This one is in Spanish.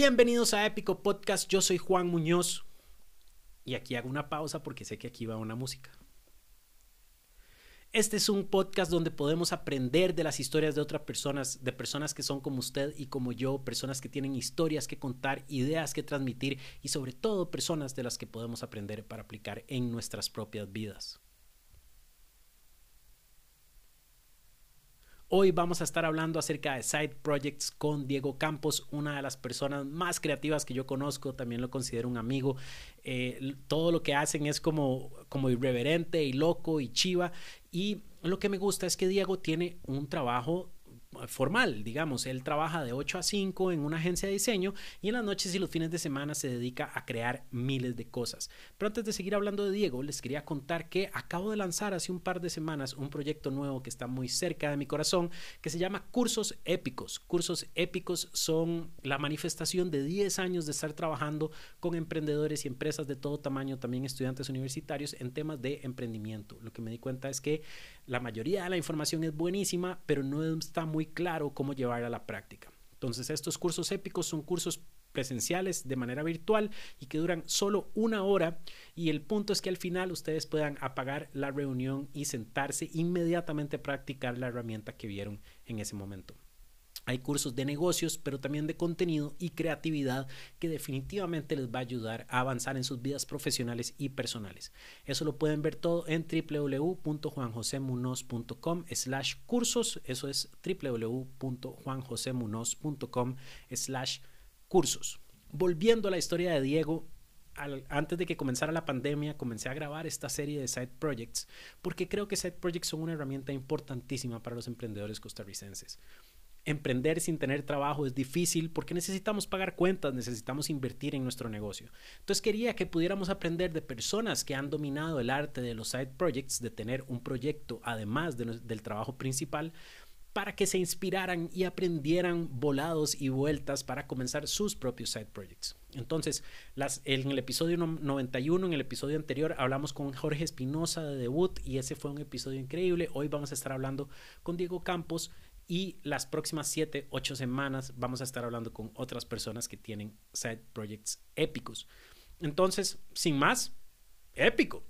Bienvenidos a Épico Podcast, yo soy Juan Muñoz y aquí hago una pausa porque sé que aquí va una música. Este es un podcast donde podemos aprender de las historias de otras personas, de personas que son como usted y como yo, personas que tienen historias que contar, ideas que transmitir y sobre todo personas de las que podemos aprender para aplicar en nuestras propias vidas. Hoy vamos a estar hablando acerca de side projects con Diego Campos, una de las personas más creativas que yo conozco, también lo considero un amigo. Eh, todo lo que hacen es como, como irreverente y loco y chiva. Y lo que me gusta es que Diego tiene un trabajo formal, digamos. Él trabaja de 8 a 5 en una agencia de diseño y en las noches y los fines de semana se dedica a crear miles de cosas. Pero antes de seguir hablando de Diego, les quería contar que acabo de lanzar hace un par de semanas un proyecto nuevo que está muy cerca de mi corazón, que se llama Cursos Épicos. Cursos Épicos son la manifestación de 10 años de estar trabajando con emprendedores y empresas de todo tamaño, también estudiantes universitarios, en temas de emprendimiento. Lo que me di cuenta es que la mayoría de la información es buenísima, pero no está muy claro cómo llevarla a la práctica. Entonces, estos cursos épicos son cursos presenciales de manera virtual y que duran solo una hora y el punto es que al final ustedes puedan apagar la reunión y sentarse inmediatamente a practicar la herramienta que vieron en ese momento. Hay cursos de negocios, pero también de contenido y creatividad que definitivamente les va a ayudar a avanzar en sus vidas profesionales y personales. Eso lo pueden ver todo en www.juanjosemunoz.com slash cursos. Eso es www.juanjosemunoz.com slash cursos. Volviendo a la historia de Diego, antes de que comenzara la pandemia, comencé a grabar esta serie de side projects porque creo que side projects son una herramienta importantísima para los emprendedores costarricenses emprender sin tener trabajo es difícil porque necesitamos pagar cuentas, necesitamos invertir en nuestro negocio. Entonces quería que pudiéramos aprender de personas que han dominado el arte de los side projects, de tener un proyecto además del trabajo principal, para que se inspiraran y aprendieran volados y vueltas para comenzar sus propios side projects. Entonces, en el episodio 91, en el episodio anterior, hablamos con Jorge Espinosa de Debut y ese fue un episodio increíble. Hoy vamos a estar hablando con Diego Campos y las próximas 7, 8 semanas vamos a estar hablando con otras personas que tienen side projects épicos. Entonces, sin más, épico.